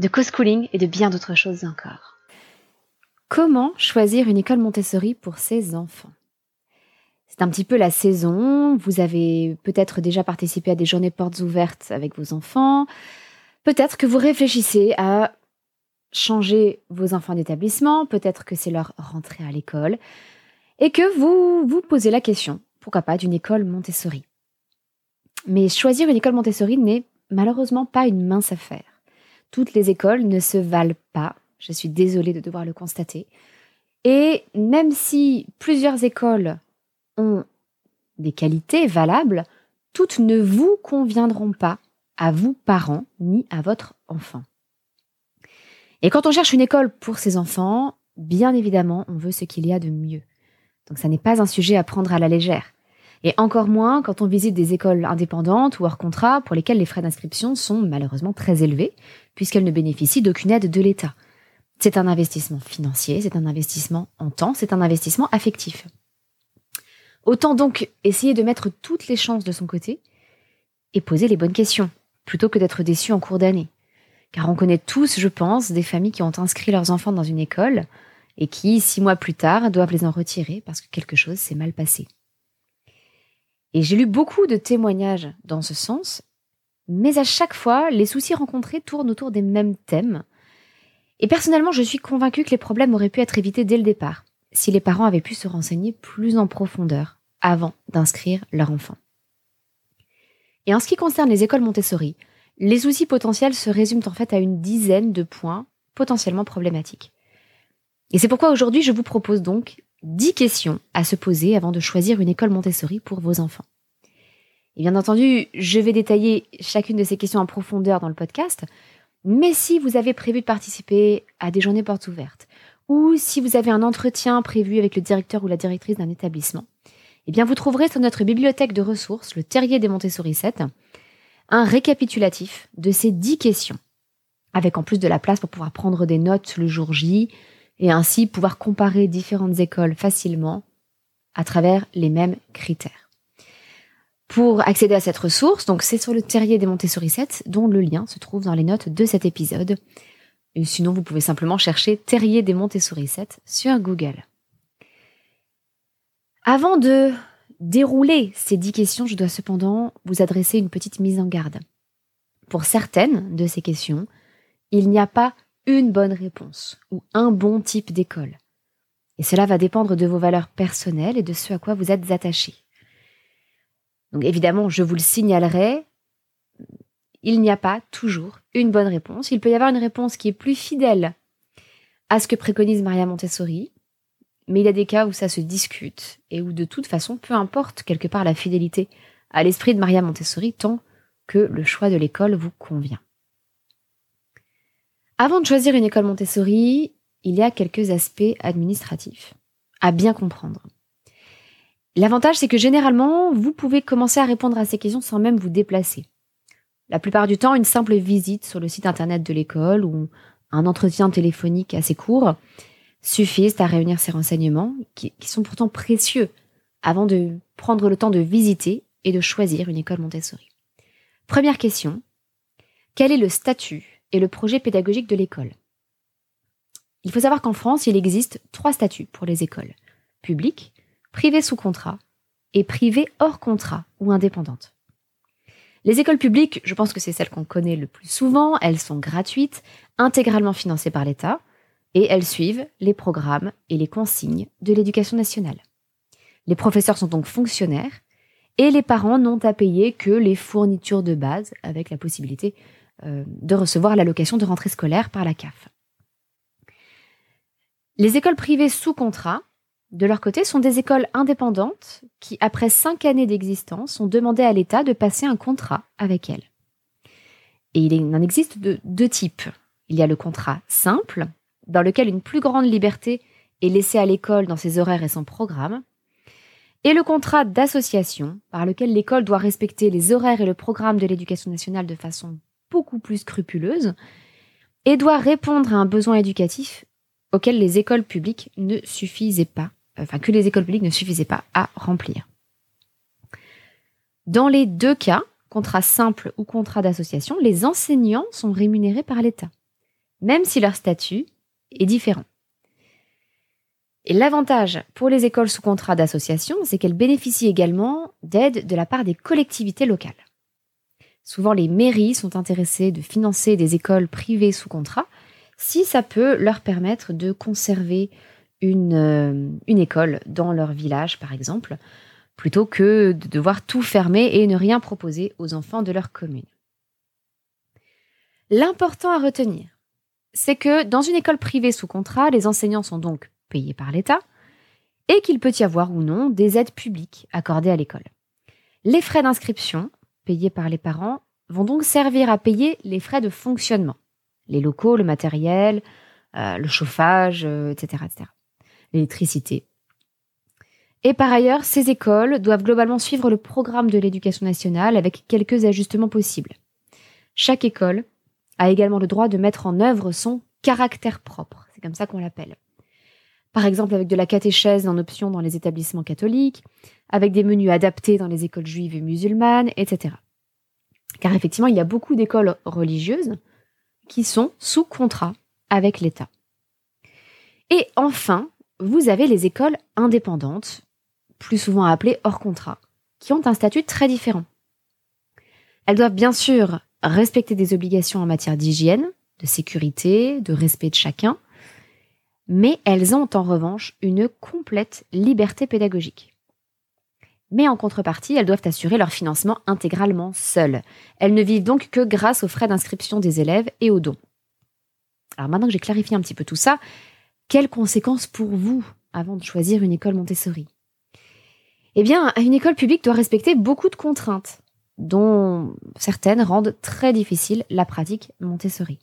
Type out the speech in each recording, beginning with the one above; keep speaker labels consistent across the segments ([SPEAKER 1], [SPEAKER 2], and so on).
[SPEAKER 1] de co-schooling et de bien d'autres choses encore. Comment choisir une école Montessori pour ses enfants? C'est un petit peu la saison, vous avez peut-être déjà participé à des journées portes ouvertes avec vos enfants, peut-être que vous réfléchissez à changer vos enfants d'établissement, peut-être que c'est leur rentrée à l'école, et que vous vous posez la question, pourquoi pas, d'une école Montessori? Mais choisir une école Montessori n'est malheureusement pas une mince affaire. Toutes les écoles ne se valent pas, je suis désolée de devoir le constater. Et même si plusieurs écoles ont des qualités valables, toutes ne vous conviendront pas à vous parents ni à votre enfant. Et quand on cherche une école pour ses enfants, bien évidemment, on veut ce qu'il y a de mieux. Donc ça n'est pas un sujet à prendre à la légère. Et encore moins quand on visite des écoles indépendantes ou hors contrat pour lesquelles les frais d'inscription sont malheureusement très élevés, puisqu'elles ne bénéficient d'aucune aide de l'État. C'est un investissement financier, c'est un investissement en temps, c'est un investissement affectif. Autant donc essayer de mettre toutes les chances de son côté et poser les bonnes questions, plutôt que d'être déçu en cours d'année. Car on connaît tous, je pense, des familles qui ont inscrit leurs enfants dans une école et qui, six mois plus tard, doivent les en retirer parce que quelque chose s'est mal passé. Et j'ai lu beaucoup de témoignages dans ce sens, mais à chaque fois, les soucis rencontrés tournent autour des mêmes thèmes. Et personnellement, je suis convaincue que les problèmes auraient pu être évités dès le départ, si les parents avaient pu se renseigner plus en profondeur avant d'inscrire leur enfant. Et en ce qui concerne les écoles Montessori, les soucis potentiels se résument en fait à une dizaine de points potentiellement problématiques. Et c'est pourquoi aujourd'hui je vous propose donc 10 questions à se poser avant de choisir une école Montessori pour vos enfants. Et bien entendu, je vais détailler chacune de ces questions en profondeur dans le podcast, mais si vous avez prévu de participer à des journées portes ouvertes, ou si vous avez un entretien prévu avec le directeur ou la directrice d'un établissement, eh bien vous trouverez sur notre bibliothèque de ressources, le Terrier des Montessori 7, un récapitulatif de ces 10 questions, avec en plus de la place pour pouvoir prendre des notes le jour J, et ainsi pouvoir comparer différentes écoles facilement à travers les mêmes critères. Pour accéder à cette ressource, donc c'est sur le terrier des Montessori 7 dont le lien se trouve dans les notes de cet épisode. Sinon, vous pouvez simplement chercher Terrier des Montessori 7 sur Google. Avant de dérouler ces dix questions, je dois cependant vous adresser une petite mise en garde. Pour certaines de ces questions, il n'y a pas une bonne réponse ou un bon type d'école. Et cela va dépendre de vos valeurs personnelles et de ce à quoi vous êtes attaché. Donc évidemment, je vous le signalerai, il n'y a pas toujours une bonne réponse. Il peut y avoir une réponse qui est plus fidèle à ce que préconise Maria Montessori, mais il y a des cas où ça se discute et où de toute façon, peu importe quelque part la fidélité à l'esprit de Maria Montessori tant que le choix de l'école vous convient. Avant de choisir une école Montessori, il y a quelques aspects administratifs à bien comprendre. L'avantage, c'est que généralement, vous pouvez commencer à répondre à ces questions sans même vous déplacer. La plupart du temps, une simple visite sur le site internet de l'école ou un entretien téléphonique assez court suffisent à réunir ces renseignements qui, sont pourtant précieux avant de prendre le temps de visiter et de choisir une école Montessori. Première question. Quel est le statut et le projet pédagogique de l'école. Il faut savoir qu'en France, il existe trois statuts pour les écoles. Publiques, privées sous contrat et privées hors contrat ou indépendantes. Les écoles publiques, je pense que c'est celles qu'on connaît le plus souvent, elles sont gratuites, intégralement financées par l'État, et elles suivent les programmes et les consignes de l'éducation nationale. Les professeurs sont donc fonctionnaires, et les parents n'ont à payer que les fournitures de base, avec la possibilité de recevoir l'allocation de rentrée scolaire par la CAF. Les écoles privées sous contrat, de leur côté, sont des écoles indépendantes qui, après cinq années d'existence, ont demandé à l'État de passer un contrat avec elles. Et il en existe de deux types. Il y a le contrat simple, dans lequel une plus grande liberté est laissée à l'école dans ses horaires et son programme, et le contrat d'association, par lequel l'école doit respecter les horaires et le programme de l'éducation nationale de façon beaucoup plus scrupuleuse, et doit répondre à un besoin éducatif auquel les écoles publiques ne suffisaient pas, enfin que les écoles publiques ne suffisaient pas à remplir. Dans les deux cas, contrat simple ou contrat d'association, les enseignants sont rémunérés par l'État, même si leur statut est différent. Et l'avantage pour les écoles sous contrat d'association, c'est qu'elles bénéficient également d'aide de la part des collectivités locales. Souvent, les mairies sont intéressées de financer des écoles privées sous contrat si ça peut leur permettre de conserver une, euh, une école dans leur village, par exemple, plutôt que de devoir tout fermer et ne rien proposer aux enfants de leur commune. L'important à retenir, c'est que dans une école privée sous contrat, les enseignants sont donc payés par l'État et qu'il peut y avoir ou non des aides publiques accordées à l'école. Les frais d'inscription, payés par les parents, vont donc servir à payer les frais de fonctionnement, les locaux, le matériel, euh, le chauffage, etc., euh, etc. l'électricité. Et par ailleurs, ces écoles doivent globalement suivre le programme de l'éducation nationale avec quelques ajustements possibles. Chaque école a également le droit de mettre en œuvre son caractère propre, c'est comme ça qu'on l'appelle. Par exemple avec de la catéchèse en option dans les établissements catholiques, avec des menus adaptés dans les écoles juives et musulmanes, etc. Car effectivement, il y a beaucoup d'écoles religieuses qui sont sous contrat avec l'État. Et enfin, vous avez les écoles indépendantes, plus souvent appelées hors contrat, qui ont un statut très différent. Elles doivent bien sûr respecter des obligations en matière d'hygiène, de sécurité, de respect de chacun, mais elles ont en revanche une complète liberté pédagogique. Mais en contrepartie, elles doivent assurer leur financement intégralement seules. Elles ne vivent donc que grâce aux frais d'inscription des élèves et aux dons. Alors maintenant que j'ai clarifié un petit peu tout ça, quelles conséquences pour vous avant de choisir une école Montessori? Eh bien, une école publique doit respecter beaucoup de contraintes, dont certaines rendent très difficile la pratique Montessori.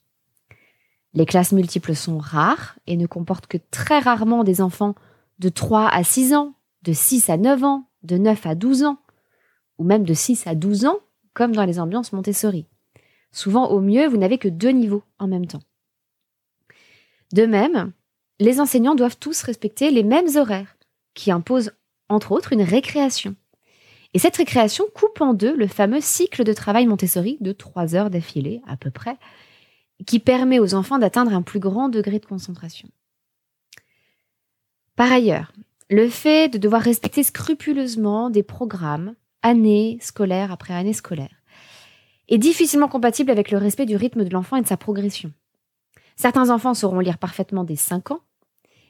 [SPEAKER 1] Les classes multiples sont rares et ne comportent que très rarement des enfants de 3 à 6 ans, de 6 à 9 ans, de 9 à 12 ans, ou même de 6 à 12 ans, comme dans les ambiances Montessori. Souvent, au mieux, vous n'avez que deux niveaux en même temps. De même, les enseignants doivent tous respecter les mêmes horaires, qui imposent entre autres une récréation. Et cette récréation coupe en deux le fameux cycle de travail Montessori de 3 heures d'affilée à peu près, qui permet aux enfants d'atteindre un plus grand degré de concentration. Par ailleurs, le fait de devoir respecter scrupuleusement des programmes, année scolaire après année scolaire, est difficilement compatible avec le respect du rythme de l'enfant et de sa progression. Certains enfants sauront lire parfaitement dès 5 ans,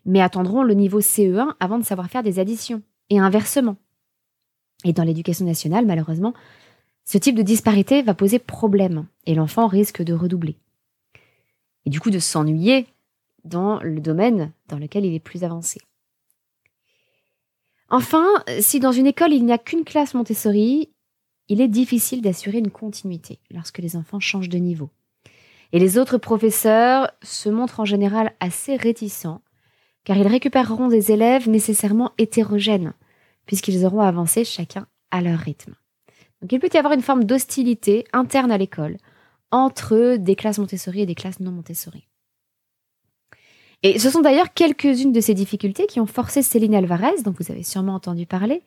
[SPEAKER 1] mais attendront le niveau CE1 avant de savoir faire des additions, et inversement. Et dans l'éducation nationale, malheureusement, ce type de disparité va poser problème, et l'enfant risque de redoubler. Et du coup de s'ennuyer dans le domaine dans lequel il est plus avancé. Enfin, si dans une école il n'y a qu'une classe Montessori, il est difficile d'assurer une continuité lorsque les enfants changent de niveau. Et les autres professeurs se montrent en général assez réticents, car ils récupéreront des élèves nécessairement hétérogènes, puisqu'ils auront avancé chacun à leur rythme. Donc il peut y avoir une forme d'hostilité interne à l'école entre des classes Montessori et des classes non Montessori. Et ce sont d'ailleurs quelques-unes de ces difficultés qui ont forcé Céline Alvarez, dont vous avez sûrement entendu parler,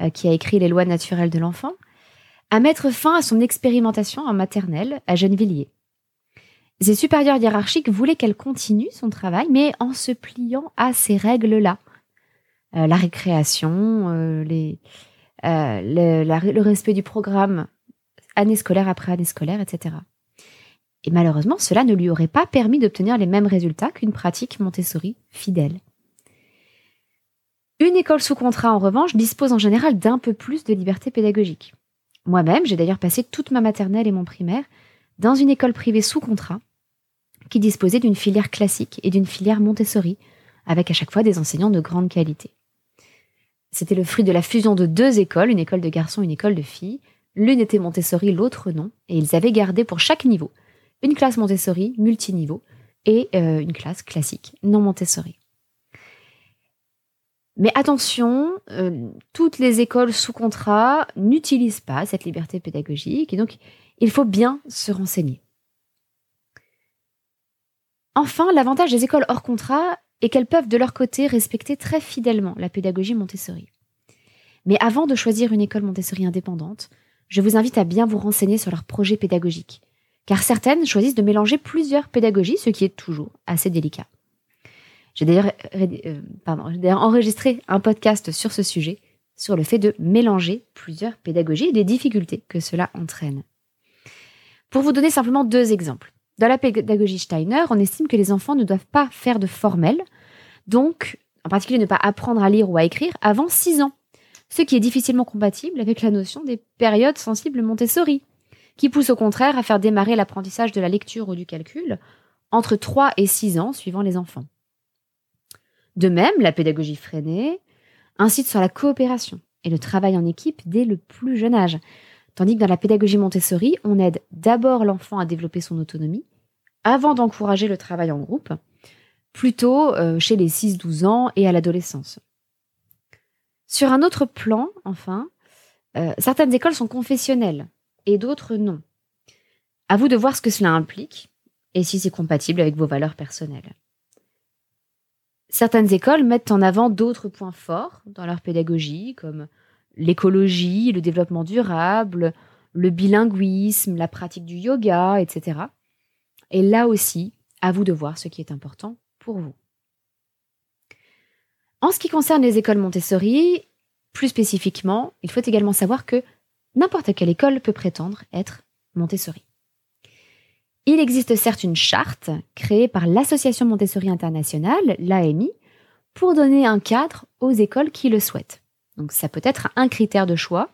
[SPEAKER 1] euh, qui a écrit Les lois naturelles de l'enfant, à mettre fin à son expérimentation en maternelle à Gennevilliers. Ses supérieurs hiérarchiques voulaient qu'elle continue son travail, mais en se pliant à ces règles-là. Euh, la récréation, euh, le respect du programme année scolaire après année scolaire, etc. Et malheureusement, cela ne lui aurait pas permis d'obtenir les mêmes résultats qu'une pratique Montessori fidèle. Une école sous contrat, en revanche, dispose en général d'un peu plus de liberté pédagogique. Moi-même, j'ai d'ailleurs passé toute ma maternelle et mon primaire dans une école privée sous contrat qui disposait d'une filière classique et d'une filière Montessori, avec à chaque fois des enseignants de grande qualité. C'était le fruit de la fusion de deux écoles, une école de garçons une école de filles. L'une était Montessori, l'autre non, et ils avaient gardé pour chaque niveau une classe Montessori multiniveau et euh, une classe classique non Montessori. Mais attention, euh, toutes les écoles sous contrat n'utilisent pas cette liberté pédagogique et donc il faut bien se renseigner. Enfin, l'avantage des écoles hors contrat est qu'elles peuvent de leur côté respecter très fidèlement la pédagogie Montessori. Mais avant de choisir une école Montessori indépendante, je vous invite à bien vous renseigner sur leur projet pédagogique, car certaines choisissent de mélanger plusieurs pédagogies, ce qui est toujours assez délicat. J'ai d'ailleurs euh, enregistré un podcast sur ce sujet, sur le fait de mélanger plusieurs pédagogies et des difficultés que cela entraîne. Pour vous donner simplement deux exemples. Dans la pédagogie Steiner, on estime que les enfants ne doivent pas faire de formel, donc en particulier ne pas apprendre à lire ou à écrire avant 6 ans, ce qui est difficilement compatible avec la notion des périodes sensibles Montessori, qui pousse au contraire à faire démarrer l'apprentissage de la lecture ou du calcul entre 3 et 6 ans suivant les enfants. De même, la pédagogie freinée incite sur la coopération et le travail en équipe dès le plus jeune âge, tandis que dans la pédagogie Montessori, on aide d'abord l'enfant à développer son autonomie avant d'encourager le travail en groupe, plutôt euh, chez les 6-12 ans et à l'adolescence. Sur un autre plan, enfin, euh, certaines écoles sont confessionnelles et d'autres non. À vous de voir ce que cela implique et si c'est compatible avec vos valeurs personnelles. Certaines écoles mettent en avant d'autres points forts dans leur pédagogie, comme l'écologie, le développement durable, le bilinguisme, la pratique du yoga, etc. Et là aussi, à vous de voir ce qui est important pour vous. En ce qui concerne les écoles Montessori, plus spécifiquement, il faut également savoir que n'importe quelle école peut prétendre être Montessori. Il existe certes une charte créée par l'Association Montessori Internationale, l'AMI, pour donner un cadre aux écoles qui le souhaitent. Donc ça peut être un critère de choix.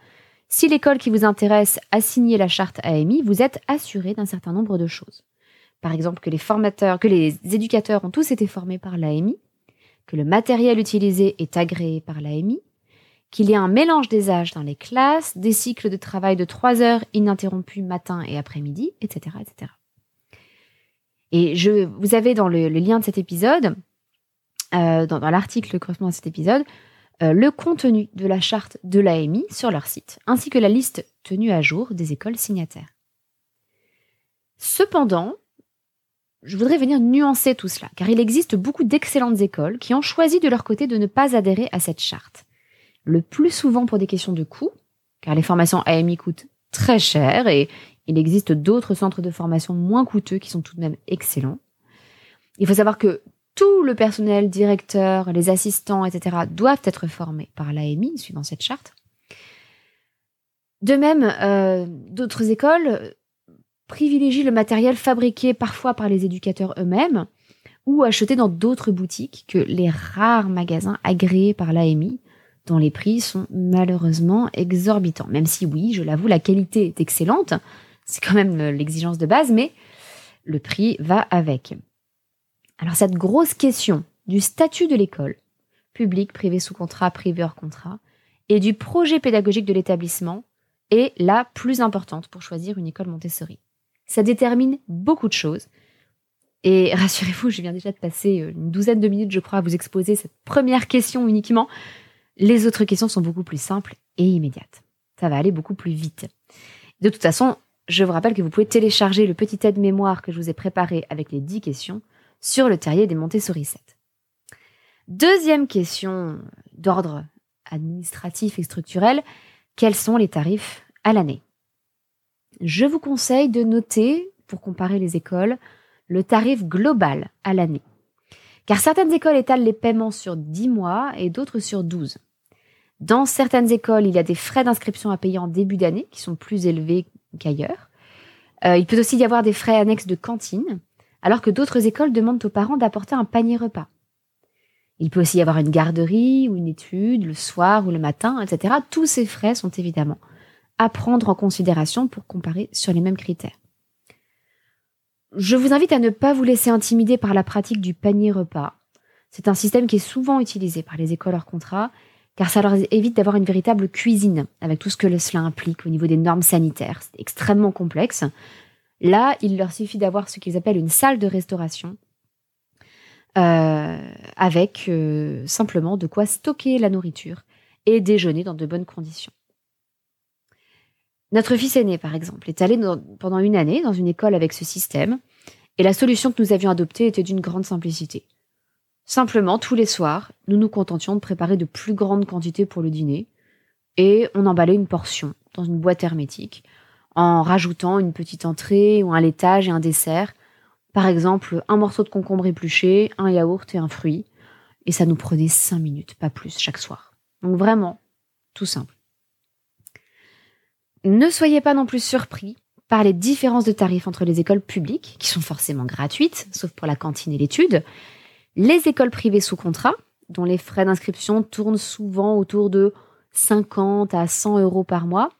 [SPEAKER 1] Si l'école qui vous intéresse a signé la charte AMI, vous êtes assuré d'un certain nombre de choses. Par exemple, que les formateurs, que les éducateurs ont tous été formés par l'AMI, que le matériel utilisé est agréé par l'AMI, qu'il y a un mélange des âges dans les classes, des cycles de travail de 3 heures ininterrompus matin et après-midi, etc., etc. Et je, vous avez dans le, lien de cet épisode, euh, dans, l'article correspondant à cet épisode, euh, le contenu de la charte de l'AMI sur leur site, ainsi que la liste tenue à jour des écoles signataires. Cependant, je voudrais venir nuancer tout cela, car il existe beaucoup d'excellentes écoles qui ont choisi de leur côté de ne pas adhérer à cette charte. Le plus souvent pour des questions de coût, car les formations AMI coûtent très cher et il existe d'autres centres de formation moins coûteux qui sont tout de même excellents. Il faut savoir que tout le personnel, directeur, les assistants, etc., doivent être formés par l'AMI, suivant cette charte. De même, euh, d'autres écoles privilégient le matériel fabriqué parfois par les éducateurs eux-mêmes ou acheté dans d'autres boutiques que les rares magasins agréés par l'AMI, dont les prix sont malheureusement exorbitants. Même si oui, je l'avoue, la qualité est excellente, c'est quand même l'exigence de base, mais le prix va avec. Alors cette grosse question du statut de l'école, public, privé sous contrat, privé hors contrat, et du projet pédagogique de l'établissement est la plus importante pour choisir une école Montessori. Ça détermine beaucoup de choses. Et rassurez-vous, je viens déjà de passer une douzaine de minutes, je crois, à vous exposer cette première question uniquement. Les autres questions sont beaucoup plus simples et immédiates. Ça va aller beaucoup plus vite. De toute façon, je vous rappelle que vous pouvez télécharger le petit aide-mémoire que je vous ai préparé avec les 10 questions sur le terrier des Montessori 7. Deuxième question d'ordre administratif et structurel, quels sont les tarifs à l'année? Je vous conseille de noter, pour comparer les écoles, le tarif global à l'année. Car certaines écoles étalent les paiements sur 10 mois et d'autres sur 12. Dans certaines écoles, il y a des frais d'inscription à payer en début d'année qui sont plus élevés qu'ailleurs. Euh, il peut aussi y avoir des frais annexes de cantine, alors que d'autres écoles demandent aux parents d'apporter un panier repas. Il peut aussi y avoir une garderie ou une étude le soir ou le matin, etc. Tous ces frais sont évidemment à prendre en considération pour comparer sur les mêmes critères. Je vous invite à ne pas vous laisser intimider par la pratique du panier repas. C'est un système qui est souvent utilisé par les écoles hors contrat car ça leur évite d'avoir une véritable cuisine, avec tout ce que cela implique au niveau des normes sanitaires. C'est extrêmement complexe. Là, il leur suffit d'avoir ce qu'ils appellent une salle de restauration, avec simplement de quoi stocker la nourriture et déjeuner dans de bonnes conditions. Notre fils aîné, par exemple, est allé pendant une année dans une école avec ce système, et la solution que nous avions adoptée était d'une grande simplicité. Simplement, tous les soirs, nous nous contentions de préparer de plus grandes quantités pour le dîner, et on emballait une portion dans une boîte hermétique, en rajoutant une petite entrée ou un laitage et un dessert, par exemple un morceau de concombre épluché, un yaourt et un fruit, et ça nous prenait cinq minutes, pas plus, chaque soir. Donc vraiment, tout simple. Ne soyez pas non plus surpris par les différences de tarifs entre les écoles publiques, qui sont forcément gratuites, sauf pour la cantine et l'étude, les écoles privées sous contrat, dont les frais d'inscription tournent souvent autour de 50 à 100 euros par mois,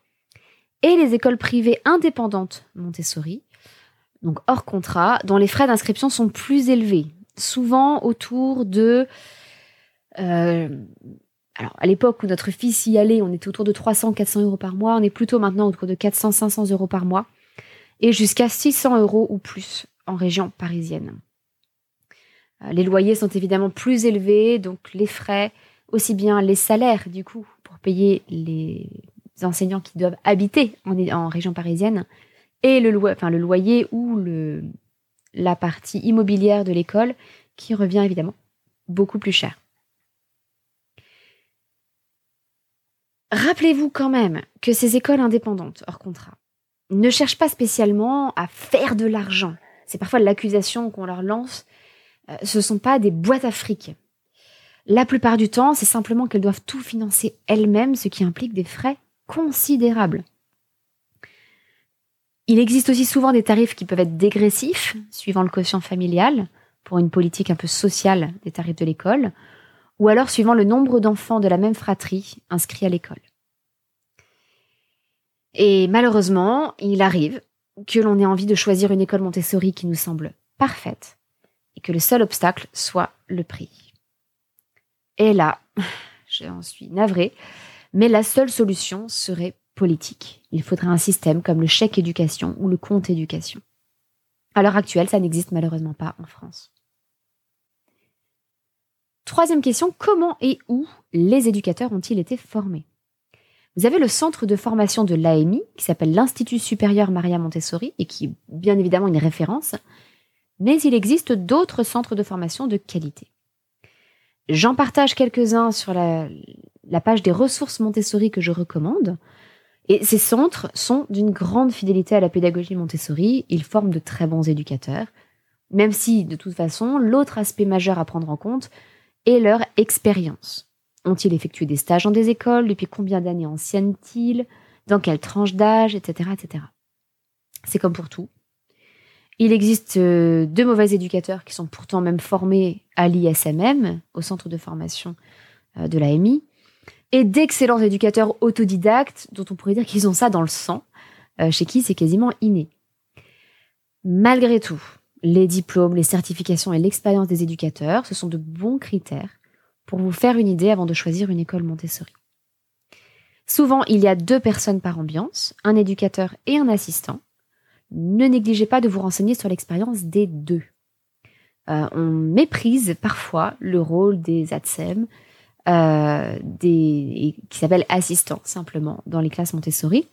[SPEAKER 1] et les écoles privées indépendantes Montessori, donc hors contrat, dont les frais d'inscription sont plus élevés, souvent autour de euh, alors, à l'époque où notre fils y allait, on était autour de 300, 400 euros par mois. On est plutôt maintenant autour de 400, 500 euros par mois. Et jusqu'à 600 euros ou plus en région parisienne. Euh, les loyers sont évidemment plus élevés, donc les frais, aussi bien les salaires, du coup, pour payer les enseignants qui doivent habiter en, région parisienne, et le, le loyer ou la partie immobilière de l'école, qui revient évidemment beaucoup plus cher. Rappelez-vous quand même que ces écoles indépendantes hors contrat ne cherchent pas spécialement à faire de l'argent. C'est parfois l'accusation qu'on leur lance. Euh, ce ne sont pas des boîtes à fric. La plupart du temps, c'est simplement qu'elles doivent tout financer elles-mêmes, ce qui implique des frais considérables. Il existe aussi souvent des tarifs qui peuvent être dégressifs, suivant le quotient familial, pour une politique un peu sociale des tarifs de l'école, ou alors suivant le nombre d'enfants de la même fratrie inscrits à l'école. Et malheureusement, il arrive que l'on ait envie de choisir une école Montessori qui nous semble parfaite et que le seul obstacle soit le prix. Et là, j'en suis navrée, mais la seule solution serait politique. Il faudrait un système comme le chèque éducation ou le compte éducation. À l'heure actuelle, ça n'existe malheureusement pas en France. Troisième question, comment et où les éducateurs ont-ils été formés? Vous avez le centre de formation de l'AMI, qui s'appelle l'Institut supérieur Maria Montessori, et qui est bien évidemment une référence, mais il existe d'autres centres de formation de qualité. J'en partage quelques-uns sur la, page des ressources Montessori que je recommande. Et ces centres sont d'une grande fidélité à la pédagogie Montessori, ils forment de très bons éducateurs, même si, de toute façon, l'autre aspect majeur à prendre en compte, et leur expérience. Ont-ils effectué des stages dans des écoles? Depuis combien d'années anciennes-ils Dans quelle tranche d'âge? Etc. etc. C'est comme pour tout. Il existe euh, deux mauvais éducateurs qui sont pourtant même formés à l'ISMM, au centre de formation euh, de l'AMI, et d'excellents éducateurs autodidactes dont on pourrait dire qu'ils ont ça dans le sang, euh, chez qui c'est quasiment inné. Malgré tout, les diplômes, les certifications et l'expérience des éducateurs, ce sont de bons critères pour vous faire une idée avant de choisir une école Montessori. Souvent, il y a deux personnes par ambiance, un éducateur et un assistant. Ne négligez pas de vous renseigner sur l'expérience des deux. Euh, on méprise parfois le rôle des ATSEM, euh, des, qui s'appelle assistant simplement dans les classes Montessori,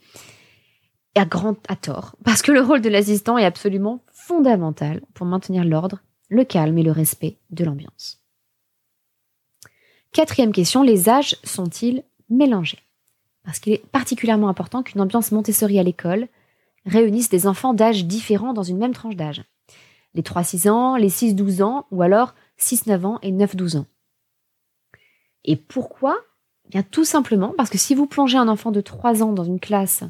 [SPEAKER 1] et à grand à tort, parce que le rôle de l'assistant est absolument fondamental pour maintenir l'ordre, le calme et le respect de l'ambiance. Quatrième question, les âges sont-ils mélangés? Parce qu'il est particulièrement important qu'une ambiance Montessori à l'école réunisse des enfants d'âges différents dans une même tranche d'âge. Les 3-6 ans, les 6-12 ans, ou alors 6-9 ans et 9-12 ans. Et pourquoi? Eh Bien tout simplement parce que si vous plongez un enfant de 3 ans dans une classe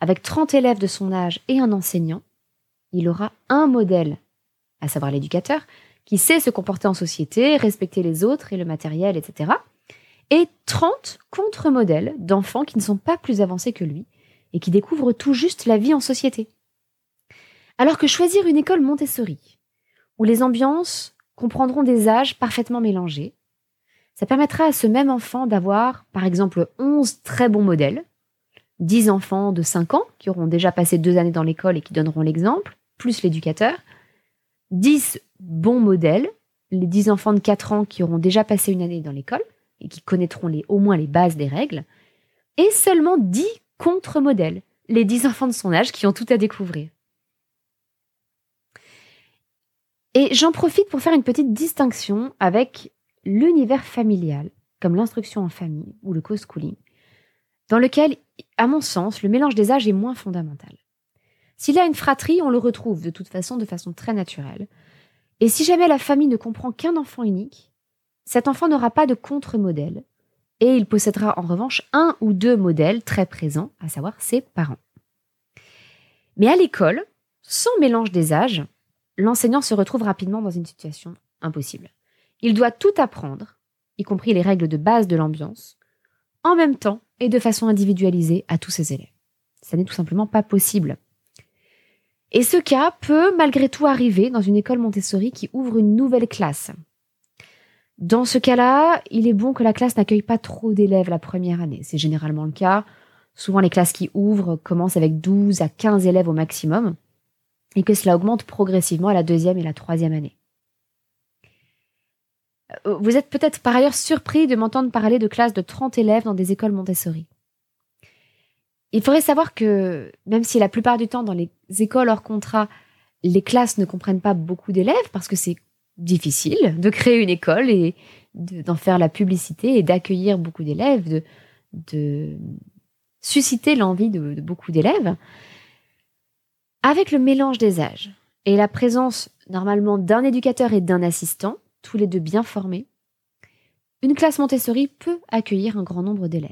[SPEAKER 1] avec 30 élèves de son âge et un enseignant, il aura un modèle, à savoir l'éducateur, qui sait se comporter en société, respecter les autres et le matériel, etc. Et 30 contre-modèles d'enfants qui ne sont pas plus avancés que lui et qui découvrent tout juste la vie en société. Alors que choisir une école Montessori, où les ambiances comprendront des âges parfaitement mélangés, ça permettra à ce même enfant d'avoir, par exemple, 11 très bons modèles, 10 enfants de 5 ans qui auront déjà passé deux années dans l'école et qui donneront l'exemple, plus l'éducateur, 10 bons modèles les 10 enfants de 4 ans qui auront déjà passé une année dans l'école et qui connaîtront au moins les bases des règles, et seulement 10 contre-modèles, les 10 enfants de son âge qui ont tout à découvrir. Et j'en profite pour faire une petite distinction avec l'univers familial, comme l'instruction en famille ou le co-schooling, dans lequel, à mon sens, le mélange des âges est moins fondamental. S'il a une fratrie, on le retrouve de toute façon de façon très naturelle. Et si jamais la famille ne comprend qu'un enfant unique, cet enfant n'aura pas de contre-modèle, et il possédera en revanche un ou deux modèles très présents, à savoir ses parents. Mais à l'école, sans mélange des âges, l'enseignant se retrouve rapidement dans une situation impossible. Il doit tout apprendre, y compris les règles de base de l'ambiance, en même temps et de façon individualisée à tous ses élèves. Ça n'est tout simplement pas possible. Et ce cas peut malgré tout arriver dans une école Montessori qui ouvre une nouvelle classe. Dans ce cas-là, il est bon que la classe n'accueille pas trop d'élèves la première année. C'est généralement le cas. Souvent, les classes qui ouvrent commencent avec 12 à 15 élèves au maximum et que cela augmente progressivement à la deuxième et la troisième année. Euh, vous êtes peut-être par ailleurs surpris de m'entendre parler de classes de 30 élèves dans des écoles Montessori. Il faudrait savoir que même si la plupart du temps dans les écoles hors contrat, les classes ne comprennent pas beaucoup d'élèves parce que c'est difficile de créer une école et d'en faire la publicité et d'accueillir beaucoup d'élèves, de, de susciter l'envie de, beaucoup d'élèves. Avec le mélange des âges et la présence normalement d'un éducateur et d'un assistant, tous les deux bien formés, une classe Montessori peut accueillir un grand nombre d'élèves.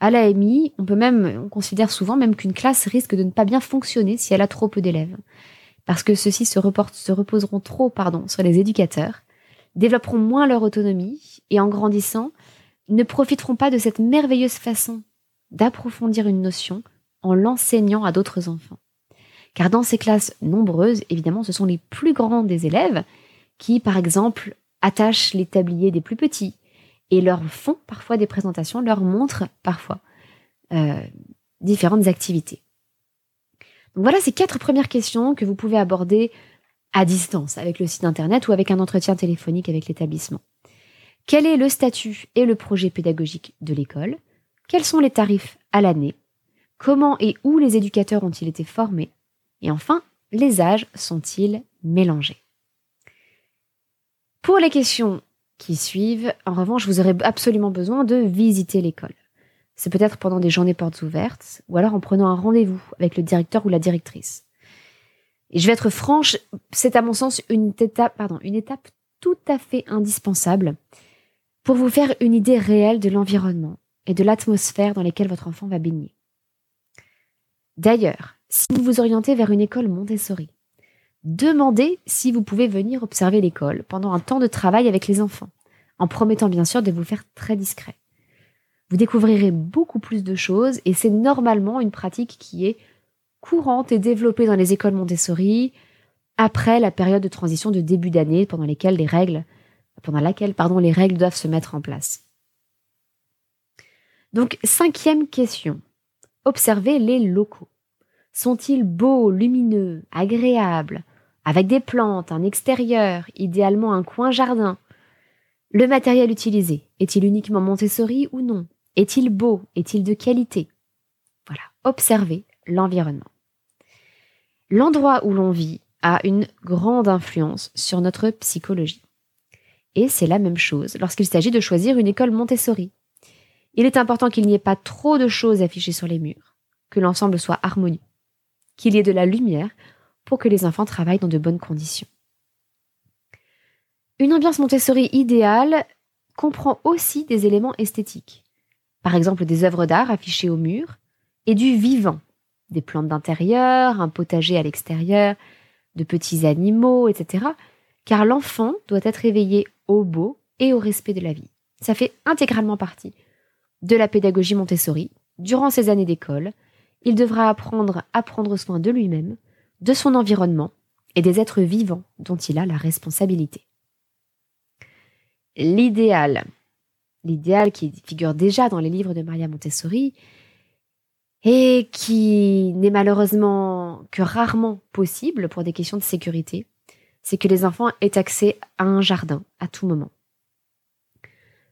[SPEAKER 1] À l'AMI, on peut même, on considère souvent même qu'une classe risque de ne pas bien fonctionner si elle a trop peu d'élèves, parce que ceux-ci se, se, reposeront trop, pardon, sur les éducateurs, développeront moins leur autonomie et en grandissant, ne profiteront pas de cette merveilleuse façon d'approfondir une notion en l'enseignant à d'autres enfants. Car dans ces classes nombreuses, évidemment, ce sont les plus grands des élèves qui, par exemple, attachent les tabliers des plus petits et leur font parfois des présentations, leur montrent parfois euh, différentes activités. Voilà ces quatre premières questions que vous pouvez aborder à distance avec le site internet ou avec un entretien téléphonique avec l'établissement. Quel est le statut et le projet pédagogique de l'école? Quels sont les tarifs à l'année? Comment et où les éducateurs ont-ils été formés? Et enfin, les âges sont-ils mélangés? Pour les questions qui suivent, en revanche, vous aurez absolument besoin de visiter l'école. C'est peut-être pendant des journées portes ouvertes, ou alors en prenant un rendez-vous avec le directeur ou la directrice. Et je vais être franche, c'est à mon sens une étape, pardon, une étape tout à fait indispensable pour vous faire une idée réelle de l'environnement et de l'atmosphère dans laquelle votre enfant va baigner. D'ailleurs, si vous vous orientez vers une école Montessori. Demandez si vous pouvez venir observer l'école pendant un temps de travail avec les enfants, en promettant bien sûr de vous faire très discret. Vous découvrirez beaucoup plus de choses et c'est normalement une pratique qui est courante et développée dans les écoles Montessori après la période de transition de début d'année pendant laquelle les règles doivent se mettre en place. Donc cinquième question. Observez les locaux. Sont-ils beaux, lumineux, agréables, avec des plantes, un extérieur, idéalement un coin jardin? Le matériel utilisé, est-il uniquement Montessori ou non? Est-il beau? Est-il de qualité? Voilà, observez l'environnement. L'endroit où l'on vit a une grande influence sur notre psychologie. Et c'est la même chose lorsqu'il s'agit de choisir une école Montessori. Il est important qu'il n'y ait pas trop de choses affichées sur les murs, que l'ensemble soit harmonieux qu'il y ait de la lumière pour que les enfants travaillent dans de bonnes conditions. Une ambiance Montessori idéale comprend aussi des éléments esthétiques, par exemple des œuvres d'art affichées au mur, et du vivant, des plantes d'intérieur, un potager à l'extérieur, de petits animaux, etc., car l'enfant doit être éveillé au beau et au respect de la vie. Ça fait intégralement partie de la pédagogie Montessori durant ses années d'école, il devra apprendre à prendre soin de lui-même, de son environnement et des êtres vivants dont il a la responsabilité. L'idéal, l'idéal qui figure déjà dans les livres de Maria Montessori et qui n'est malheureusement que rarement possible pour des questions de sécurité, c'est que les enfants aient accès à un jardin à tout moment.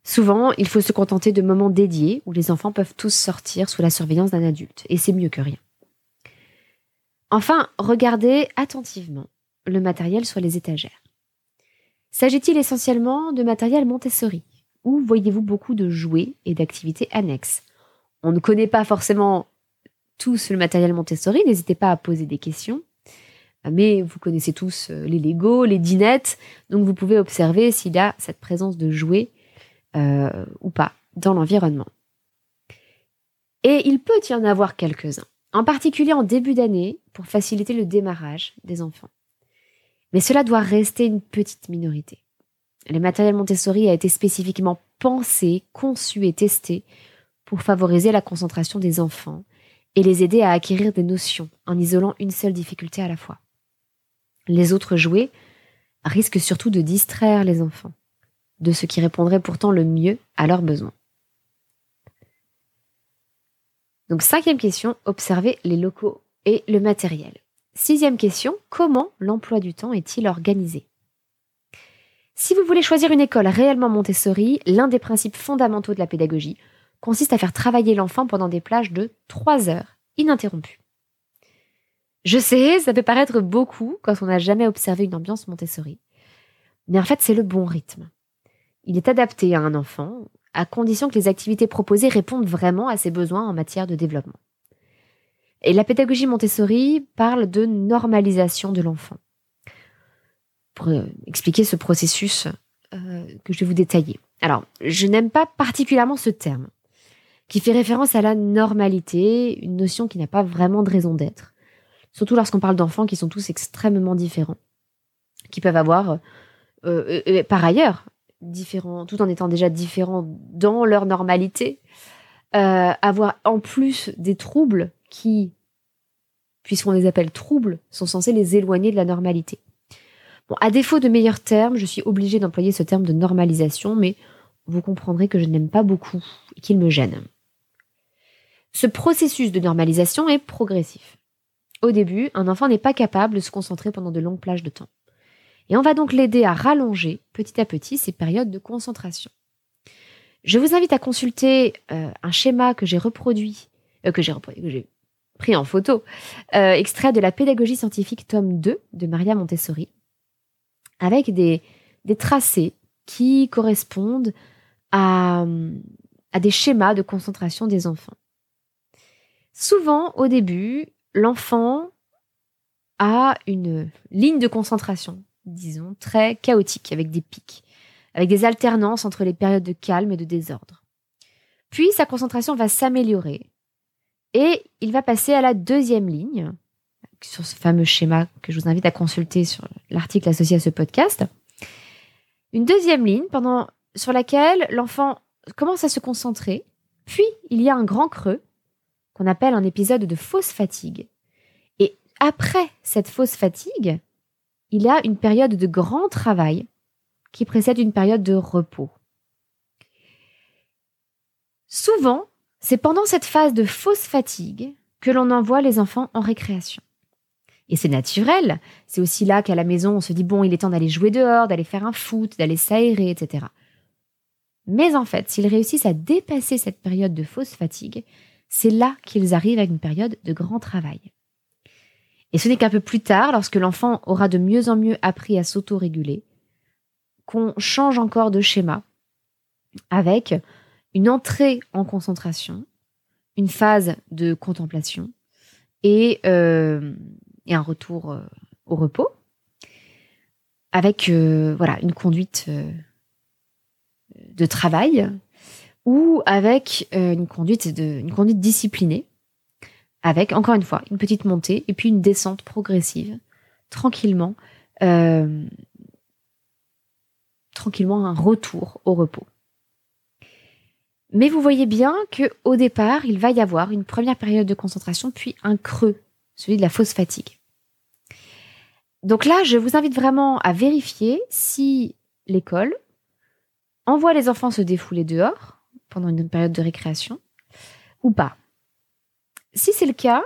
[SPEAKER 1] Souvent, il faut se contenter de moments dédiés où les enfants peuvent tous sortir sous la surveillance d'un adulte, et c'est mieux que rien. Enfin, regardez attentivement le matériel sur les étagères. S'agit-il essentiellement de matériel Montessori? Ou voyez-vous beaucoup de jouets et d'activités annexes? On ne connaît pas forcément tous le matériel Montessori, n'hésitez pas à poser des questions. Mais vous connaissez tous euh, les Lego, les dinettes, donc vous pouvez observer s'il y a cette présence de jouets euh, ou pas dans l'environnement. Et il peut y en avoir quelques-uns, en particulier en début d'année, pour faciliter le démarrage des enfants. Mais cela doit rester une petite minorité. Le matériel Montessori a été spécifiquement pensé, conçu et testé pour favoriser la concentration des enfants et les aider à acquérir des notions en isolant une seule difficulté à la fois. Les autres jouets risquent surtout de distraire les enfants de ce qui répondrait pourtant le mieux à leurs besoins. Donc cinquième question, observer les locaux et le matériel. Sixième question, comment l'emploi du temps est-il organisé? Si vous voulez choisir une école réellement Montessori, l'un des principes fondamentaux de la pédagogie consiste à faire travailler l'enfant pendant des plages de 3 heures ininterrompues. Je sais, ça peut paraître beaucoup quand on n'a jamais observé une ambiance Montessori. Mais en fait, c'est le bon rythme. Il est adapté à un enfant, à condition que les activités proposées répondent vraiment à ses besoins en matière de développement. Et la pédagogie Montessori parle de normalisation de l'enfant. Pour euh, expliquer ce processus euh, que je vais vous détailler. Alors, je n'aime pas particulièrement ce terme, qui fait référence à la normalité, une notion qui n'a pas vraiment de raison d'être. Surtout lorsqu'on parle d'enfants qui sont tous extrêmement différents, qui peuvent avoir, euh, par ailleurs, différents, tout en étant déjà différents dans leur normalité, avoir en plus des troubles qui, puisqu'on les appelle troubles, sont censés les éloigner de la normalité. Bon, à défaut de meilleurs termes, je suis obligée d'employer ce terme de normalisation, mais vous comprendrez que je n'aime pas beaucoup et qu'il me gêne. Ce processus de normalisation est progressif. Au début, un enfant n'est pas capable de se concentrer pendant de longues plages de temps. Et on va donc l'aider à rallonger petit à petit ces périodes de concentration. Je vous invite à consulter euh, un schéma que j'ai reproduit, euh, que j'ai reproduit, que j'ai pris en photo, euh, extrait de la pédagogie scientifique tome 2 de Maria Montessori, avec des, tracés qui correspondent à des schémas de concentration des enfants. Souvent, au début, l'enfant a une ligne de concentration, disons, très chaotique, avec des pics, avec des alternances entre les périodes de calme et de désordre. Puis sa concentration va s'améliorer et il va passer à la deuxième ligne, sur ce fameux schéma que je vous invite à consulter sur l'article associé à ce podcast. Une deuxième ligne sur laquelle l'enfant commence à se concentrer, puis il y a un grand creux qu'on appelle un épisode de fausse fatigue. Et après cette fausse fatigue, il y a une période de grand travail qui précède une période de repos. Souvent, c'est pendant cette phase de fausse fatigue que l'on envoie les enfants en récréation. Et c'est naturel, c'est aussi là qu'à la maison on se dit bon, il est temps d'aller jouer dehors, d'aller faire un foot, d'aller s'aérer, etc. Mais en fait, s'ils réussissent à dépasser cette période de fausse fatigue, c'est là qu'ils arrivent à une période de grand travail. Et ce n'est qu'un peu plus tard, lorsque l'enfant aura de mieux en mieux appris à s'autoréguler, qu'on change encore de schéma avec une entrée en concentration, une phase de contemplation et, euh, un retour euh, au repos avec euh, voilà une conduite de travail ou avec une conduite de une conduite disciplinée avec encore une fois une petite montée et puis une descente progressive tranquillement tranquillement un retour au repos. Mais vous voyez bien que au départ, il va y avoir une première période de concentration, puis un creux, celui de la fausse fatigue. Donc là, je vous invite vraiment à vérifier si l'école envoie les enfants se défouler dehors pendant une période de récréation ou pas. Si c'est le cas,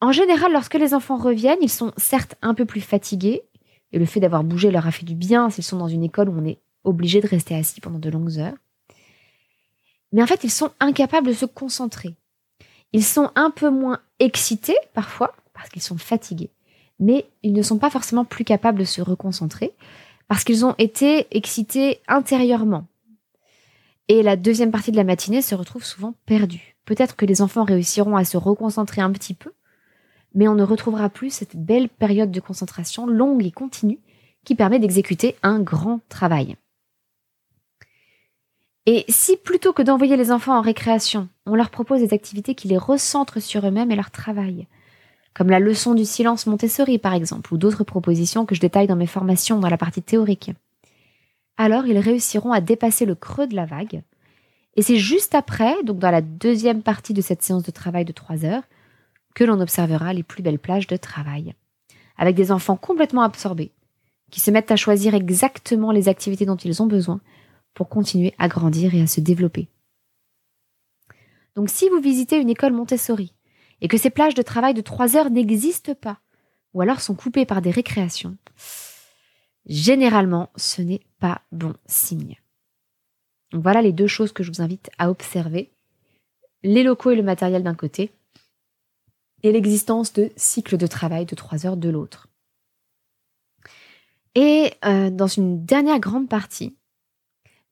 [SPEAKER 1] en général, lorsque les enfants reviennent, ils sont certes un peu plus fatigués, et le fait d'avoir bougé leur a fait du bien s'ils sont dans une école où on est obligé de rester assis pendant de longues heures. Mais en fait, ils sont incapables de se concentrer. Ils sont un peu moins excités parfois parce qu'ils sont fatigués, mais ils ne sont pas forcément plus capables de se reconcentrer parce qu'ils ont été excités intérieurement. Et la deuxième partie de la matinée se retrouve souvent perdue. Peut-être que les enfants réussiront à se reconcentrer un petit peu, mais on ne retrouvera plus cette belle période de concentration longue et continue qui permet d'exécuter un grand travail. Et si plutôt que d'envoyer les enfants en récréation, on leur propose des activités qui les recentrent sur eux-mêmes et leur travail, comme la leçon du silence Montessori par exemple, ou d'autres propositions que je détaille dans mes formations dans la partie théorique, alors ils réussiront à dépasser le creux de la vague. Et c'est juste après, donc dans la deuxième partie de cette séance de travail de trois heures, que l'on observera les plus belles plages de travail, avec des enfants complètement absorbés, qui se mettent à choisir exactement les activités dont ils ont besoin pour continuer à grandir et à se développer. Donc si vous visitez une école Montessori et que ces plages de travail de trois heures n'existent pas, ou alors sont coupées par des récréations, généralement ce n'est pas bon signe. Donc voilà les deux choses que je vous invite à observer. Les locaux et le matériel d'un côté, et l'existence de cycles de travail de trois heures de l'autre. Et euh, dans une dernière grande partie,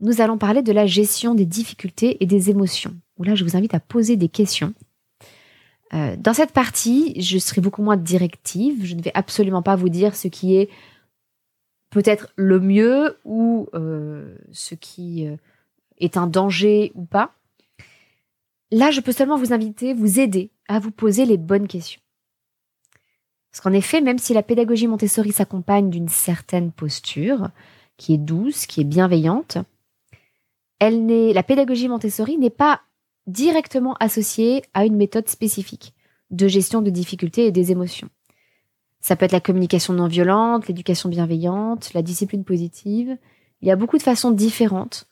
[SPEAKER 1] nous allons parler de la gestion des difficultés et des émotions, où là je vous invite à poser des questions. Euh, dans cette partie, je serai beaucoup moins directive, je ne vais absolument pas vous dire ce qui est peut-être le mieux ou euh, ce qui euh, est un danger ou pas. Là, je peux seulement vous inviter, vous aider à vous poser les bonnes questions. Parce qu'en effet, même si la pédagogie Montessori s'accompagne d'une certaine posture, qui est douce, qui est bienveillante, elle n'est, la pédagogie Montessori n'est pas directement associée à une méthode spécifique de gestion de difficultés et des émotions. Ça peut être la communication non violente, l'éducation bienveillante, la discipline positive. Il y a beaucoup de façons différentes,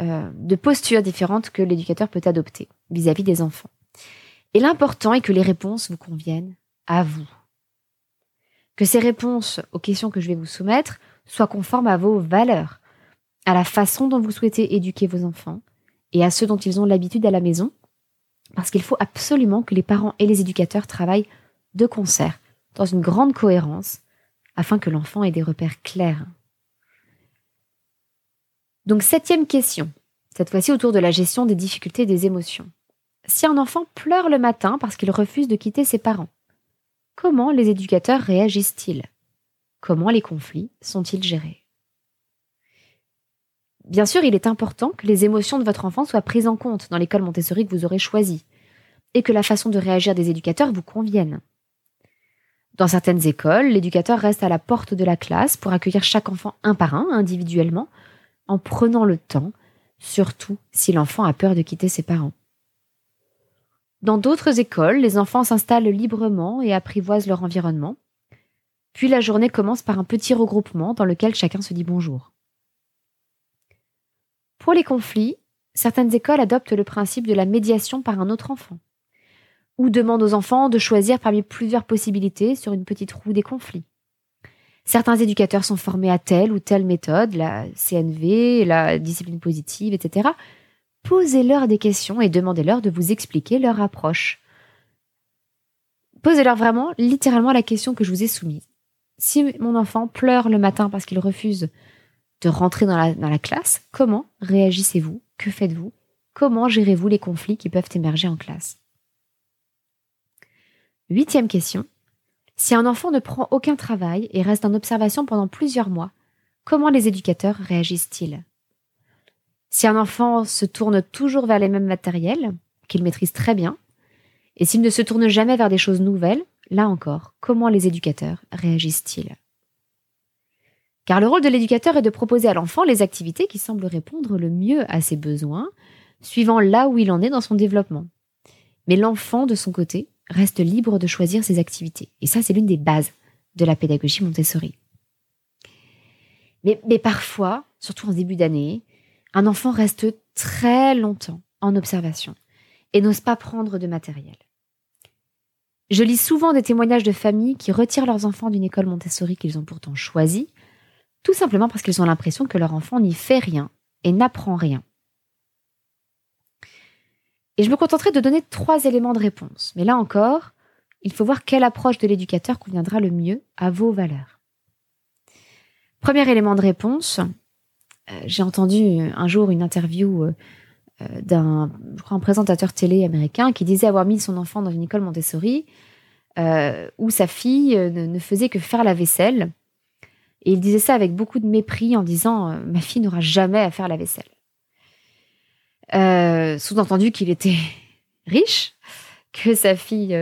[SPEAKER 1] euh, de postures différentes que l'éducateur peut adopter vis-à-vis des enfants. Et l'important est que les réponses vous conviennent à vous. Que ces réponses aux questions que je vais vous soumettre soient conformes à vos valeurs, à la façon dont vous souhaitez éduquer vos enfants et à ceux dont ils ont l'habitude à la maison, parce qu'il faut absolument que les parents et les éducateurs travaillent de concert, dans une grande cohérence, afin que l'enfant ait des repères clairs. Donc septième question, cette fois-ci autour de la gestion des difficultés et des émotions. Si un enfant pleure le matin parce qu'il refuse de quitter ses parents, comment les éducateurs réagissent-ils? Comment les conflits sont-ils gérés? Bien sûr, il est important que les émotions de votre enfant soient prises en compte dans l'école Montessori que vous aurez choisie, et que la façon de réagir des éducateurs vous convienne. Dans certaines écoles, l'éducateur reste à la porte de la classe pour accueillir chaque enfant un par un, individuellement, en prenant le temps, surtout si l'enfant a peur de quitter ses parents. Dans d'autres écoles, les enfants s'installent librement et apprivoisent leur environnement. Puis la journée commence par un petit regroupement dans lequel chacun se dit bonjour. Pour les conflits, certaines écoles adoptent le principe de la médiation par un autre enfant, ou demandent aux enfants de choisir parmi plusieurs possibilités sur une petite roue des conflits. Certains éducateurs sont formés à telle ou telle méthode, la CNV, la discipline positive, etc. Posez-leur des questions et demandez-leur de vous expliquer leur approche. Posez-leur vraiment, littéralement, la question que je vous ai soumise. Si mon enfant pleure le matin parce qu'il refuse de rentrer dans la, classe, comment réagissez-vous? Que faites-vous? Comment gérez-vous les conflits qui peuvent émerger en classe? Huitième question. Si un enfant ne prend aucun travail et reste en observation pendant plusieurs mois, comment les éducateurs réagissent-ils? Si un enfant se tourne toujours vers les mêmes matériels, qu'il maîtrise très bien, et s'il ne se tourne jamais vers des choses nouvelles, là encore, comment les éducateurs réagissent-ils? Car le rôle de l'éducateur est de proposer à l'enfant les activités qui semblent répondre le mieux à ses besoins, suivant là où il en est dans son développement. Mais l'enfant, de son côté, reste libre de choisir ses activités. Et ça, c'est l'une des bases de la pédagogie Montessori. Mais, parfois, surtout en début d'année, un enfant reste très longtemps en observation et n'ose pas prendre de matériel. Je lis souvent des témoignages de familles qui retirent leurs enfants d'une école Montessori qu'ils ont pourtant choisie, tout simplement parce qu'ils ont l'impression que leur enfant n'y fait rien et n'apprend rien. Et je me contenterai de donner trois éléments de réponse. Mais là encore, il faut voir quelle approche de l'éducateur conviendra le mieux à vos valeurs. Premier élément de réponse, euh, j'ai entendu un jour une interview euh, euh, d'un, présentateur télé américain qui disait avoir mis son enfant dans une école Montessori où sa fille ne, faisait que faire la vaisselle. Et il disait ça avec beaucoup de mépris en disant Ma fille n'aura jamais à faire la vaisselle. sous-entendu qu'il était riche, que sa fille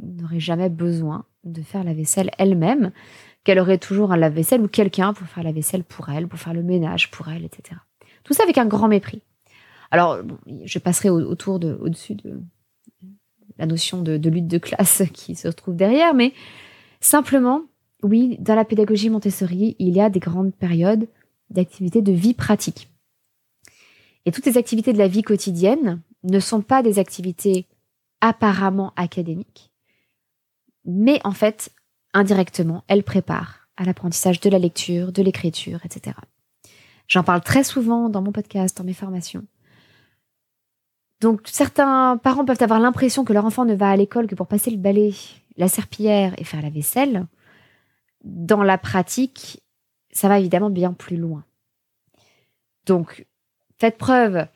[SPEAKER 1] n'aurait jamais besoin de faire la vaisselle elle-même, qu'elle aurait toujours un lave-vaisselle ou quelqu'un pour faire la vaisselle pour elle, pour faire le ménage pour elle, etc. Tout ça avec un grand mépris. Alors, je passerai autour de, au-dessus de la notion de, lutte de classe qui se retrouve derrière, mais simplement, oui, dans la pédagogie Montessori, il y a des grandes périodes d'activités de vie pratique. Et toutes les activités de la vie quotidienne ne sont pas des activités apparemment académiques, mais en fait indirectement, elle prépare à l'apprentissage de la lecture, de l'écriture, etc. J'en parle très souvent dans mon podcast, dans mes formations. Donc certains parents peuvent avoir l'impression que leur enfant ne va à l'école que pour passer le balai, la serpillière et faire la vaisselle. Dans la pratique, ça va évidemment bien plus loin. Donc faites preuve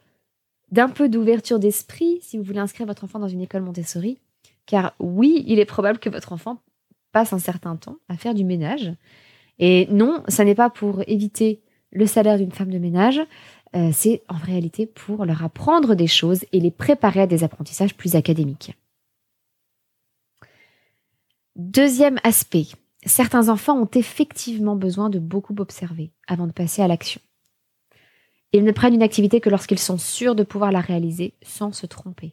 [SPEAKER 1] d'un peu d'ouverture d'esprit si vous voulez inscrire votre enfant dans une école Montessori, car oui, il est probable que votre enfant passe un certain temps à faire du ménage. Et non, ça n'est pas pour éviter le salaire d'une femme de ménage, euh, c'est en réalité pour leur apprendre des choses et les préparer à des apprentissages plus académiques. Deuxième aspect, certains enfants ont effectivement besoin de beaucoup observer avant de passer à l'action. Ils ne prennent une activité que lorsqu'ils sont sûrs de pouvoir la réaliser sans se tromper.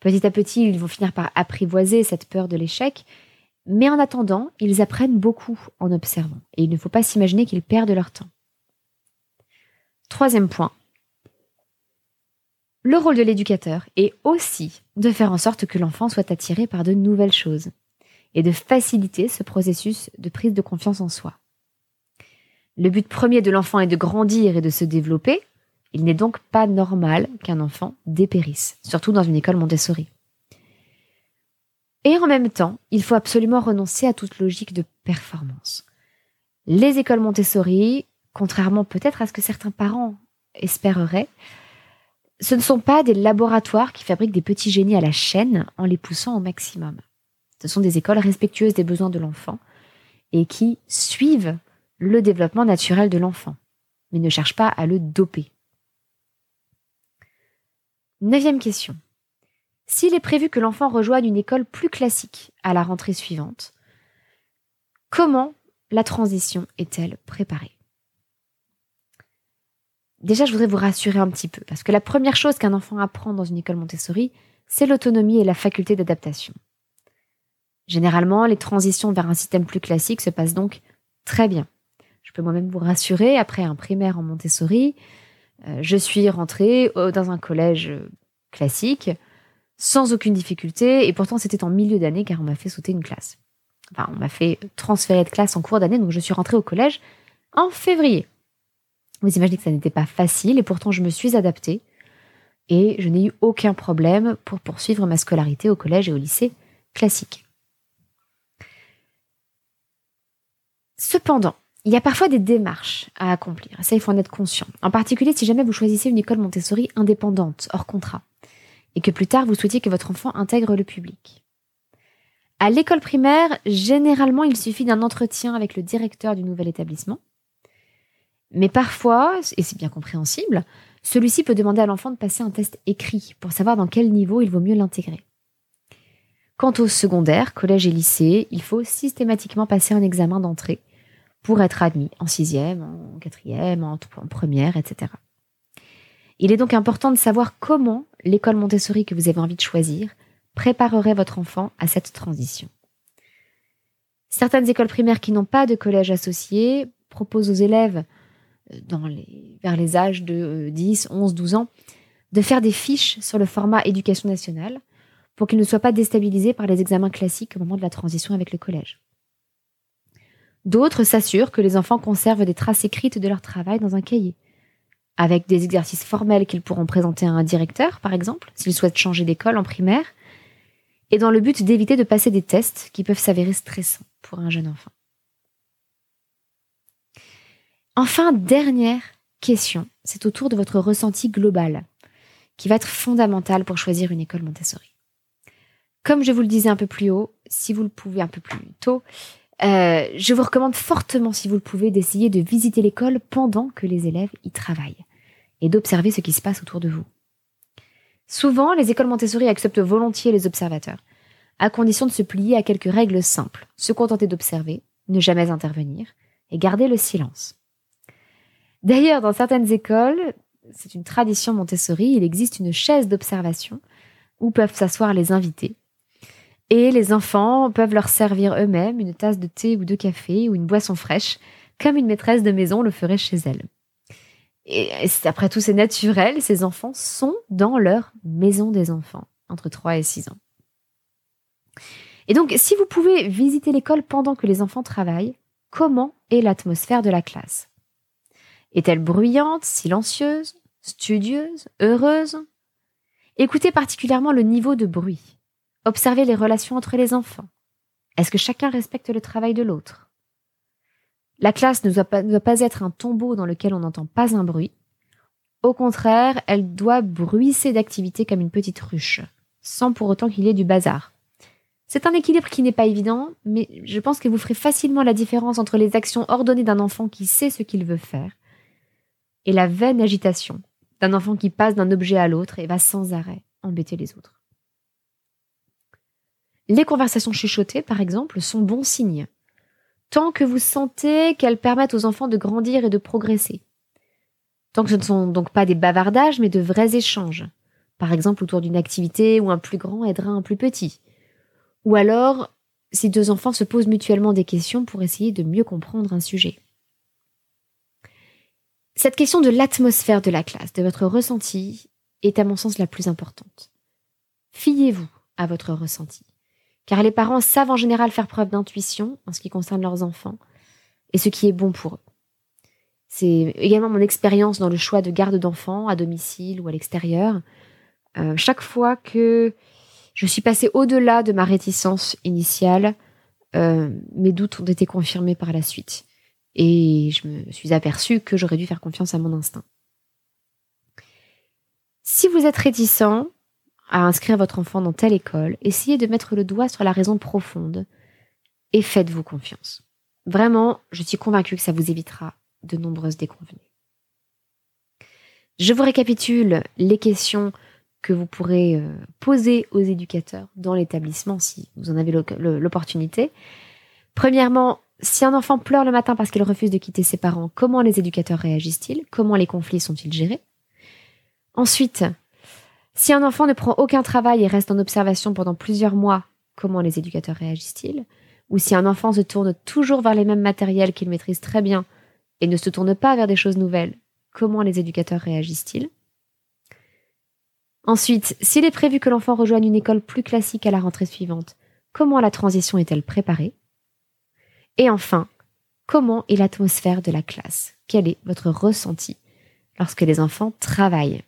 [SPEAKER 1] Petit à petit, ils vont finir par apprivoiser cette peur de l'échec mais en attendant, ils apprennent beaucoup en observant, et il ne faut pas s'imaginer qu'ils perdent leur temps. Troisième point. Le rôle de l'éducateur est aussi de faire en sorte que l'enfant soit attiré par de nouvelles choses et de faciliter ce processus de prise de confiance en soi. Le but premier de l'enfant est de grandir et de se développer. Il n'est donc pas normal qu'un enfant dépérisse, surtout dans une école Montessori. Et en même temps, il faut absolument renoncer à toute logique de performance. Les écoles Montessori, contrairement peut-être à ce que certains parents espéreraient, ce ne sont pas des laboratoires qui fabriquent des petits génies à la chaîne en les poussant au maximum. Ce sont des écoles respectueuses des besoins de l'enfant et qui suivent le développement naturel de l'enfant, mais ne cherchent pas à le doper. Neuvième question. S'il est prévu que l'enfant rejoigne une école plus classique à la rentrée suivante, comment la transition est-elle préparée? Déjà, je voudrais vous rassurer un petit peu, parce que la première chose qu'un enfant apprend dans une école Montessori, c'est l'autonomie et la faculté d'adaptation. Généralement, les transitions vers un système plus classique se passent donc très bien. Je peux moi-même vous rassurer, après un primaire en Montessori, euh, je suis rentrée euh, dans un collège euh, classique sans aucune difficulté, et pourtant c'était en milieu d'année car on m'a fait sauter une classe. Enfin, on m'a fait transférer de classe en cours d'année, donc je suis rentrée au collège en février. Vous imaginez que ça n'était pas facile, et pourtant je me suis adaptée, et je n'ai eu aucun problème pour poursuivre ma scolarité au collège et au lycée classique. Cependant, il y a parfois des démarches à accomplir, ça il faut en être conscient. En particulier si jamais vous choisissez une école Montessori indépendante, hors contrat et que plus tard vous souhaitiez que votre enfant intègre le public. À l'école primaire, généralement, il suffit d'un entretien avec le directeur du nouvel établissement. Mais parfois, et c'est bien compréhensible, celui-ci peut demander à l'enfant de passer un test écrit pour savoir dans quel niveau il vaut mieux l'intégrer. Quant au secondaire, collège et lycée, il faut systématiquement passer un examen d'entrée pour être admis en sixième, en quatrième, en première, etc. Il est donc important de savoir comment l'école Montessori que vous avez envie de choisir préparerait votre enfant à cette transition. Certaines écoles primaires qui n'ont pas de collège associé proposent aux élèves euh, vers les âges de 10, 11, 12 ans de faire des fiches sur le format éducation nationale pour qu'ils ne soient pas déstabilisés par les examens classiques au moment de la transition avec le collège. D'autres s'assurent que les enfants conservent des traces écrites de leur travail dans un cahier, avec des exercices formels qu'ils pourront présenter à un directeur, par exemple, s'ils souhaitent changer d'école en primaire, et dans le but d'éviter de passer des tests qui peuvent s'avérer stressants pour un jeune enfant. Enfin, dernière question, c'est autour de votre ressenti global, qui va être fondamental pour choisir une école Montessori. Comme je vous le disais un peu plus haut, si vous le pouvez un peu plus tôt, euh, je vous recommande fortement, si vous le pouvez, d'essayer de visiter l'école pendant que les élèves y travaillent et d'observer ce qui se passe autour de vous. Souvent, les écoles Montessori acceptent volontiers les observateurs, à condition de se plier à quelques règles simples, se contenter d'observer, ne jamais intervenir et garder le silence. D'ailleurs, dans certaines écoles, c'est une tradition Montessori, il existe une chaise d'observation où peuvent s'asseoir les invités. Et les enfants peuvent leur servir eux-mêmes une tasse de thé ou de café ou une boisson fraîche, comme une maîtresse de maison le ferait chez elle. Et après tout, c'est naturel, ces enfants sont dans leur maison des enfants, entre 3 et 6 ans. Et donc, si vous pouvez visiter l'école pendant que les enfants travaillent, comment est l'atmosphère de la classe? Est-elle bruyante, silencieuse, studieuse, heureuse? Écoutez particulièrement le niveau de bruit. Observez les relations entre les enfants. Est-ce que chacun respecte le travail de l'autre? La classe ne doit, pas, être un tombeau dans lequel on n'entend pas un bruit. Au contraire, elle doit bruisser d'activité comme une petite ruche, sans pour autant qu'il y ait du bazar. C'est un équilibre qui n'est pas évident, mais je pense que vous ferez facilement la différence entre les actions ordonnées d'un enfant qui sait ce qu'il veut faire et la vaine agitation d'un enfant qui passe d'un objet à l'autre et va sans arrêt embêter les autres. Les conversations chuchotées, par exemple, sont bons signes tant que vous sentez qu'elles permettent aux enfants de grandir et de progresser. Tant que ce ne sont donc pas des bavardages, mais de vrais échanges. Par exemple, autour d'une activité où un plus grand aidera un plus petit. Ou alors, si deux enfants se posent mutuellement des questions pour essayer de mieux comprendre un sujet. Cette question de l'atmosphère de la classe, de votre ressenti, est à mon sens la plus importante. Fiez-vous à votre ressenti car les parents savent en général faire preuve d'intuition en ce qui concerne leurs enfants et ce qui est bon pour eux. C'est également mon expérience dans le choix de garde d'enfants à domicile ou à l'extérieur. Euh, chaque fois que je suis passée au-delà de ma réticence initiale, euh, mes doutes ont été confirmés par la suite. Et je me suis aperçue que j'aurais dû faire confiance à mon instinct. Si vous êtes réticent, à inscrire votre enfant dans telle école, essayez de mettre le doigt sur la raison profonde et faites-vous confiance. Vraiment, je suis convaincue que ça vous évitera de nombreuses déconvenues. Je vous récapitule les questions que vous pourrez euh, poser aux éducateurs dans l'établissement si vous en avez l'opportunité. Premièrement, si un enfant pleure le matin parce qu'il refuse de quitter ses parents, comment les éducateurs réagissent-ils? Comment les conflits sont-ils gérés? Ensuite, si un enfant ne prend aucun travail et reste en observation pendant plusieurs mois, comment les éducateurs réagissent-ils? Ou si un enfant se tourne toujours vers les mêmes matériels qu'il maîtrise très bien et ne se tourne pas vers des choses nouvelles, comment les éducateurs réagissent-ils? Ensuite, s'il est prévu que l'enfant rejoigne une école plus classique à la rentrée suivante, comment la transition est-elle préparée? Et enfin, comment est l'atmosphère de la classe? Quel est votre ressenti lorsque les enfants travaillent?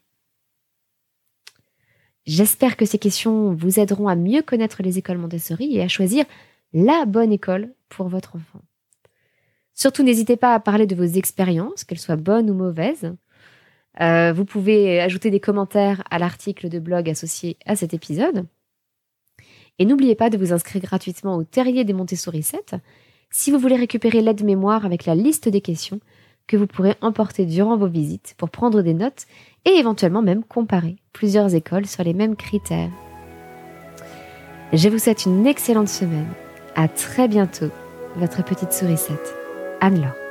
[SPEAKER 1] J'espère que ces questions vous aideront à mieux connaître les écoles Montessori et à choisir la bonne école pour votre enfant. Surtout, n'hésitez pas à parler de vos expériences, qu'elles soient bonnes ou mauvaises. Euh, vous pouvez ajouter des commentaires à l'article de blog associé à cet épisode. Et n'oubliez pas de vous inscrire gratuitement au Terrier des Montessori 7 si vous voulez récupérer l'aide mémoire avec la liste des questions que vous pourrez emporter durant vos visites pour prendre des notes et éventuellement même comparer plusieurs écoles sur les mêmes critères. Je vous souhaite une excellente semaine. À très bientôt, votre petite sourisette, Anne-Laure.